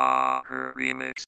Ah, her remix.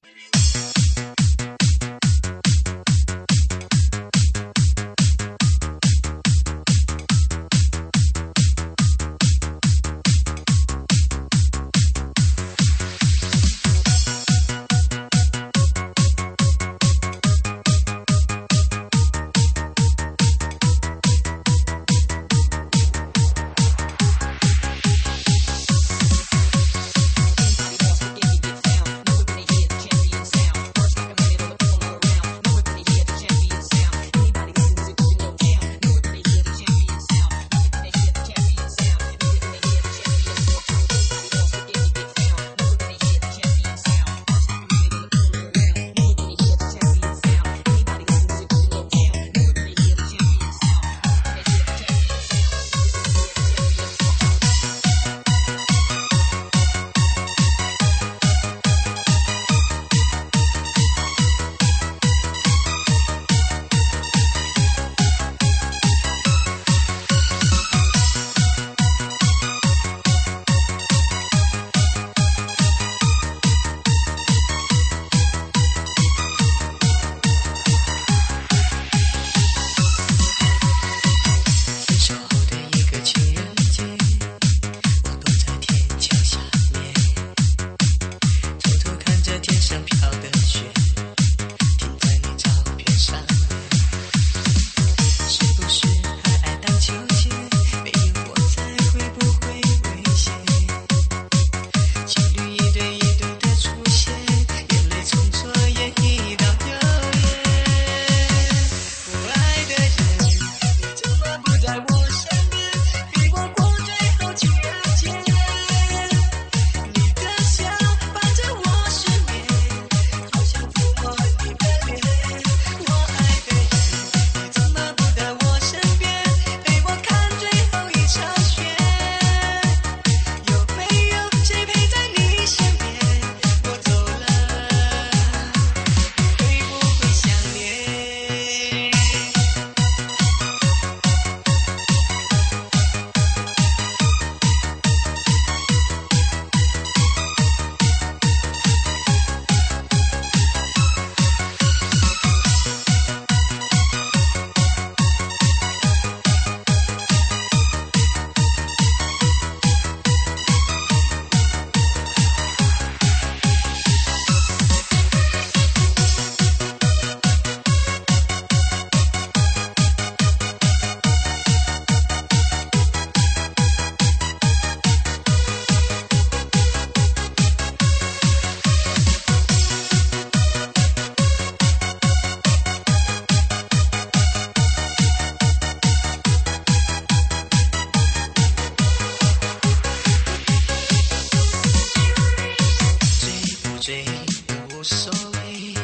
醉也无所谓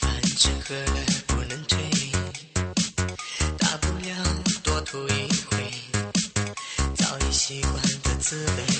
反正喝了不能醉大不了多吐一回早已习惯的滋味。